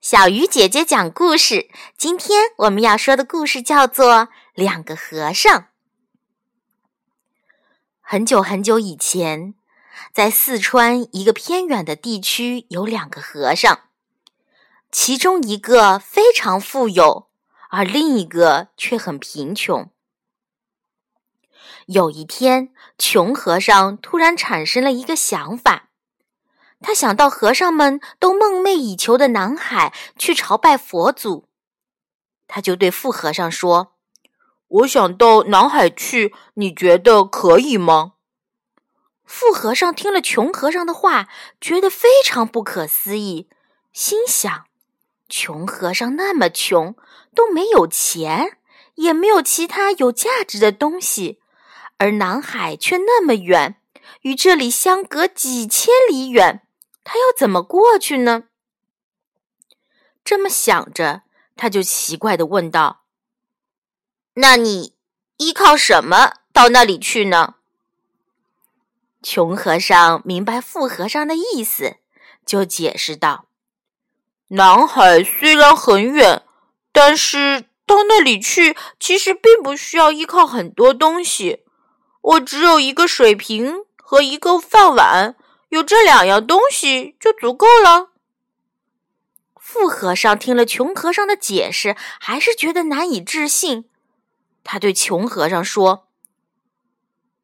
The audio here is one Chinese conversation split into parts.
小鱼姐姐讲故事。今天我们要说的故事叫做《两个和尚》。很久很久以前，在四川一个偏远的地区，有两个和尚，其中一个非常富有，而另一个却很贫穷。有一天，穷和尚突然产生了一个想法。他想到和尚们都梦寐以求的南海去朝拜佛祖，他就对富和尚说：“我想到南海去，你觉得可以吗？”富和尚听了穷和尚的话，觉得非常不可思议，心想：穷和尚那么穷，都没有钱，也没有其他有价值的东西，而南海却那么远，与这里相隔几千里远。他要怎么过去呢？这么想着，他就奇怪的问道：“那你依靠什么到那里去呢？”穷和尚明白富和尚的意思，就解释道：“南海虽然很远，但是到那里去其实并不需要依靠很多东西。我只有一个水瓶和一个饭碗。”有这两样东西就足够了。富和尚听了穷和尚的解释，还是觉得难以置信。他对穷和尚说：“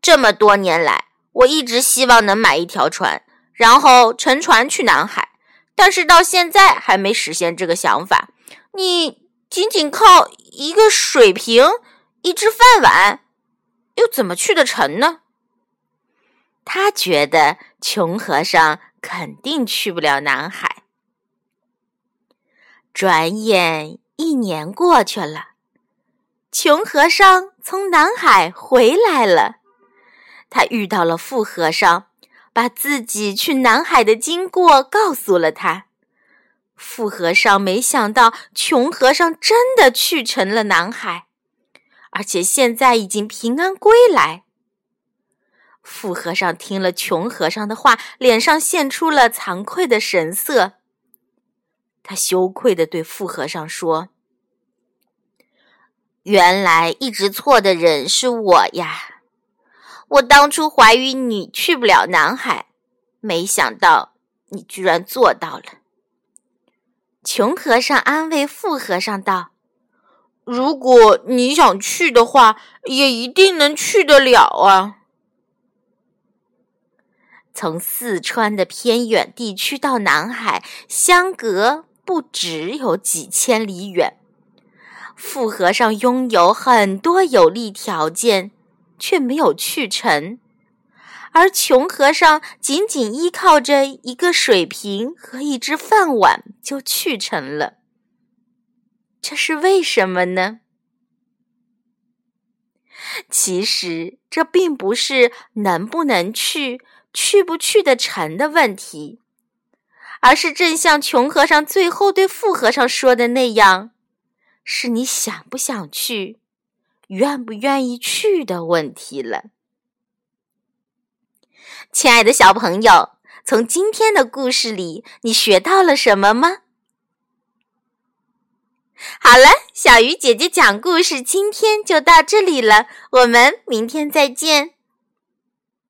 这么多年来，我一直希望能买一条船，然后乘船去南海，但是到现在还没实现这个想法。你仅仅靠一个水瓶、一只饭碗，又怎么去得成呢？”他觉得穷和尚肯定去不了南海。转眼一年过去了，穷和尚从南海回来了。他遇到了富和尚，把自己去南海的经过告诉了他。富和尚没想到穷和尚真的去成了南海，而且现在已经平安归来。富和尚听了穷和尚的话，脸上现出了惭愧的神色。他羞愧的对富和尚说：“原来一直错的人是我呀！我当初怀疑你去不了南海，没想到你居然做到了。”穷和尚安慰富和尚道：“如果你想去的话，也一定能去得了啊。”从四川的偏远地区到南海，相隔不只有几千里远。富和尚拥有很多有利条件，却没有去成；而穷和尚仅仅依靠着一个水瓶和一只饭碗就去成了。这是为什么呢？其实，这并不是能不能去。去不去得成的问题，而是正像穷和尚最后对富和尚说的那样，是你想不想去、愿不愿意去的问题了。亲爱的小朋友，从今天的故事里，你学到了什么吗？好了，小鱼姐姐讲故事，今天就到这里了，我们明天再见。